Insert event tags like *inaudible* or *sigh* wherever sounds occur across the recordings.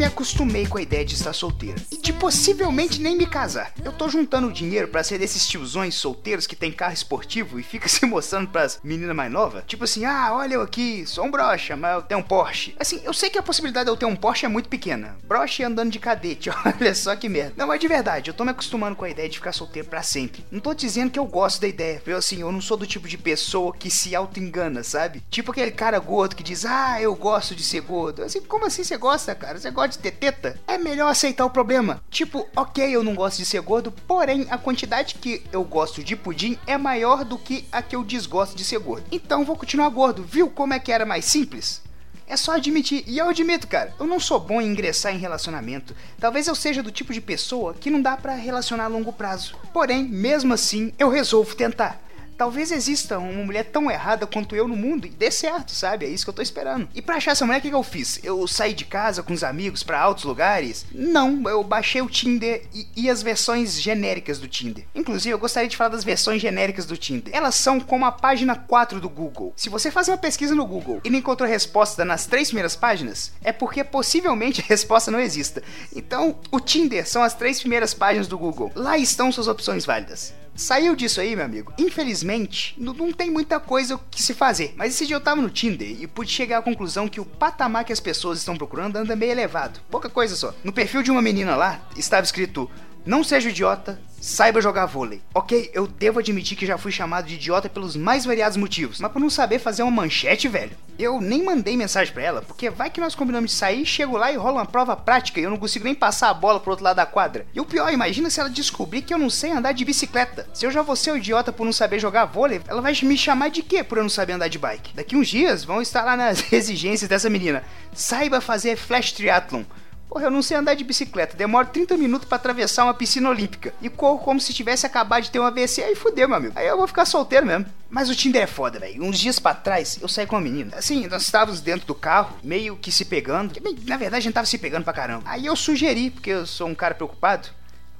me acostumei com a ideia de estar solteiro e de possivelmente nem me casar. Eu tô juntando dinheiro para ser desses tiozões solteiros que tem carro esportivo e fica *laughs* se mostrando pras meninas mais novas. Tipo assim, ah, olha eu aqui, sou um brocha, mas eu tenho um Porsche. Assim, eu sei que a possibilidade de eu ter um Porsche é muito pequena. Brocha andando de cadete, *laughs* olha só que merda. Não, mas de verdade, eu tô me acostumando com a ideia de ficar solteiro para sempre. Não tô dizendo que eu gosto da ideia. Eu assim, eu não sou do tipo de pessoa que se auto-engana, sabe? Tipo aquele cara gordo que diz, ah, eu gosto de ser gordo. Assim, como assim você gosta, cara? Você gosta de ter teta? É melhor aceitar o problema. Tipo, ok, eu não gosto de ser gordo, porém a quantidade que eu gosto de pudim é maior do que a que eu desgosto de ser gordo. Então vou continuar gordo. Viu como é que era mais simples? É só admitir. E eu admito, cara, eu não sou bom em ingressar em relacionamento. Talvez eu seja do tipo de pessoa que não dá para relacionar a longo prazo. Porém, mesmo assim, eu resolvo tentar talvez exista uma mulher tão errada quanto eu no mundo e dê certo, sabe? É isso que eu tô esperando. E pra achar essa mulher, o que, que eu fiz? Eu saí de casa com os amigos para altos lugares? Não, eu baixei o Tinder e, e, as versões genéricas do Tinder. Inclusive, eu gostaria de falar das versões genéricas do Tinder. Elas são como a página 4 do Google. Se você faz uma pesquisa no Google e não encontrou resposta nas três primeiras páginas, é porque possivelmente *laughs* a resposta não exista. Então, o Tinder são as três primeiras páginas do Google. Lá estão suas opções válidas. Saiu disso aí, meu amigo. Infelizmente, não, tem muita coisa que se fazer. Mas esse dia eu tava no Tinder e pude chegar à conclusão que o patamar que as pessoas estão procurando anda meio elevado. Pouca coisa só. No perfil de uma menina lá, estava escrito: Não seja idiota, Saiba jogar vôlei. Ok, eu devo admitir que já fui chamado de idiota pelos mais variados motivos, mas por não saber fazer uma manchete, velho. Eu nem mandei mensagem para ela, porque vai que nós combinamos de sair, chego lá e rola uma prova prática e eu não consigo nem passar a bola pro outro lado da quadra. E o pior, imagina se ela descobrir que eu não sei andar de bicicleta. Se eu já vou ser o idiota por não saber jogar vôlei, ela vai me chamar de quê por eu não saber andar de bike? Daqui uns dias vão estar lá nas *laughs* exigências dessa menina. Saiba fazer flash triathlon. Porra, eu não sei andar de bicicleta, demoro 30 minutos para atravessar uma piscina olímpica. E corro como se tivesse acabado de ter um AVC, aí fudeu, meu amigo. Aí eu vou ficar solteiro mesmo. Mas o Tinder é foda, velho. Uns dias para trás, eu saí com uma menina. Assim, nós estávamos dentro do carro, meio que se pegando. Na verdade, a gente tava se pegando pra caramba. Aí eu sugeri, porque eu sou um cara preocupado,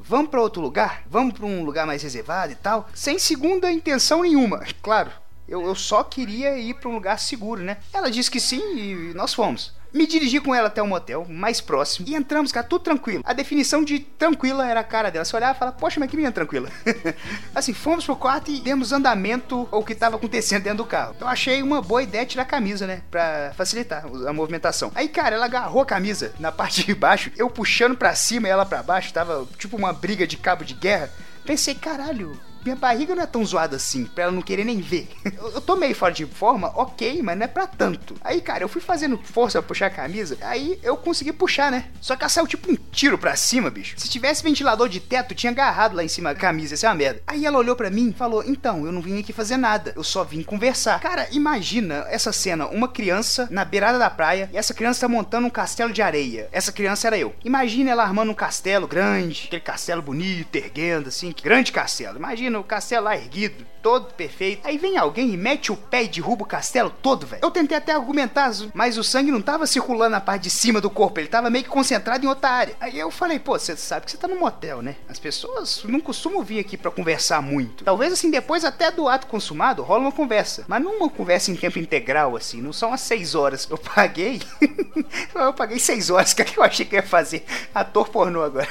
vamos para outro lugar? Vamos para um lugar mais reservado e tal? Sem segunda intenção nenhuma, *laughs* claro. Eu, eu só queria ir para um lugar seguro, né? Ela disse que sim e nós fomos. Me dirigi com ela até um motel mais próximo e entramos, cara, tudo tranquilo. A definição de tranquila era a cara dela. Você olhava e falava, poxa, mas que menina tranquila. *laughs* assim, fomos pro quarto e demos andamento ao que estava acontecendo dentro do carro. Então achei uma boa ideia tirar a camisa, né? Pra facilitar a movimentação. Aí, cara, ela agarrou a camisa na *laughs* parte de baixo, eu puxando pra cima e ela pra baixo, tava tipo uma briga de cabo de guerra. Pensei, caralho, minha barriga não é tão zoada assim, pra ela não querer nem ver. *laughs* Eu, eu tô meio fora de forma, ok, mas não é pra tanto. Aí, cara, eu fui fazendo força pra puxar a camisa, aí eu consegui puxar, né? Só que ela saiu tipo um tiro pra cima, bicho. Se tivesse ventilador de teto, tinha agarrado lá em cima da camisa, isso é uma merda. Aí ela olhou pra mim e falou: Então, eu não vim aqui fazer nada, eu só vim conversar. Cara, imagina essa cena: uma criança na beirada da praia e essa criança tá montando um castelo de areia. Essa criança era eu. Imagina ela armando um castelo grande, aquele castelo bonito, erguendo assim, grande castelo. Imagina o castelo lá erguido, todo perfeito. Aí vem alguém e mete o pé e derruba o castelo todo, velho. Eu tentei até argumentar, mas o sangue não tava circulando na parte de cima do corpo, ele tava meio que concentrado em outra área. Aí eu falei, pô, você sabe que você tá num motel, né? As pessoas não costumam vir aqui para conversar muito. Talvez assim, depois até do ato consumado, rola uma conversa. Mas não uma conversa em tempo integral, assim, não são as seis horas. Eu paguei. *laughs* eu paguei seis horas, o que eu achei que ia fazer? Ator pornô agora.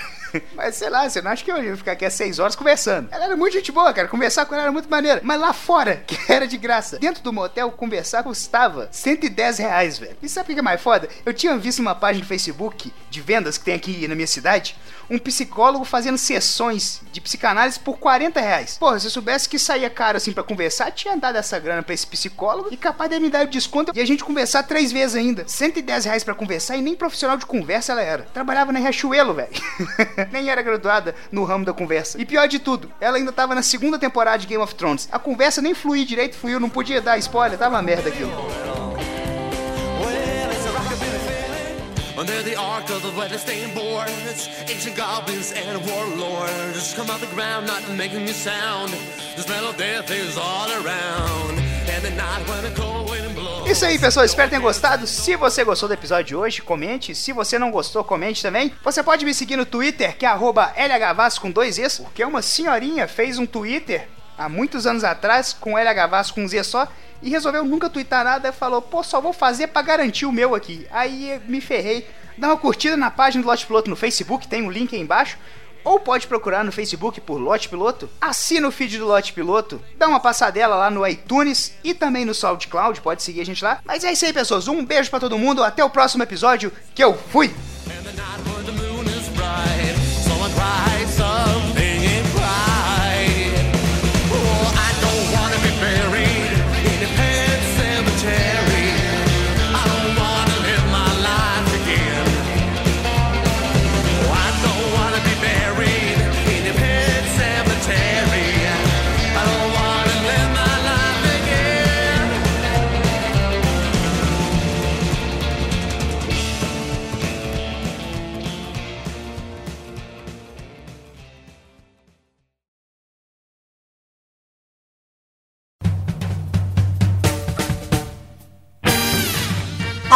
Mas sei lá, você não acha que eu ia ficar aqui às 6 horas conversando? Ela era muito gente boa, cara. Conversar com ela era muito maneira. Mas lá fora, *laughs* que era de graça, dentro do motel, conversar custava 110 reais, velho. E sabe o que é mais foda? Eu tinha visto uma página no Facebook de vendas que tem aqui na minha cidade um psicólogo fazendo sessões de psicanálise por 40 reais. Porra, se eu soubesse que saía caro assim para conversar, tinha dado essa grana pra esse psicólogo e capaz de me dar o desconto e a gente conversar três vezes ainda. 110 reais pra conversar e nem profissional de conversa ela era. Trabalhava na Riachuelo, velho. *laughs* *laughs* nem era graduada no ramo da conversa. E pior de tudo, ela ainda tava na segunda temporada de Game of Thrones. A conversa nem fluía direito, fluiu, não podia dar spoiler, tava uma merda aquilo. Under the arc of the weather-stained boards, ancient goblins and warlords come out the ground, not making a sound. Death is all around. And the night when the cold. Isso aí, pessoal. Espero que tenham gostado. Se você gostou do episódio de hoje, comente. Se você não gostou, comente também. Você pode me seguir no Twitter, que é LHVAS com dois Es, porque uma senhorinha fez um Twitter há muitos anos atrás com LHVAS com um Z só e resolveu nunca twittar nada. Falou, pô, só vou fazer pra garantir o meu aqui. Aí me ferrei. Dá uma curtida na página do Lote Piloto no Facebook, tem um link aí embaixo. Ou pode procurar no Facebook por Lote Piloto. Assina o feed do Lote Piloto. Dá uma passadela lá no iTunes e também no SoundCloud. Pode seguir a gente lá. Mas é isso aí, pessoas. Um beijo para todo mundo. Até o próximo episódio. Que eu fui!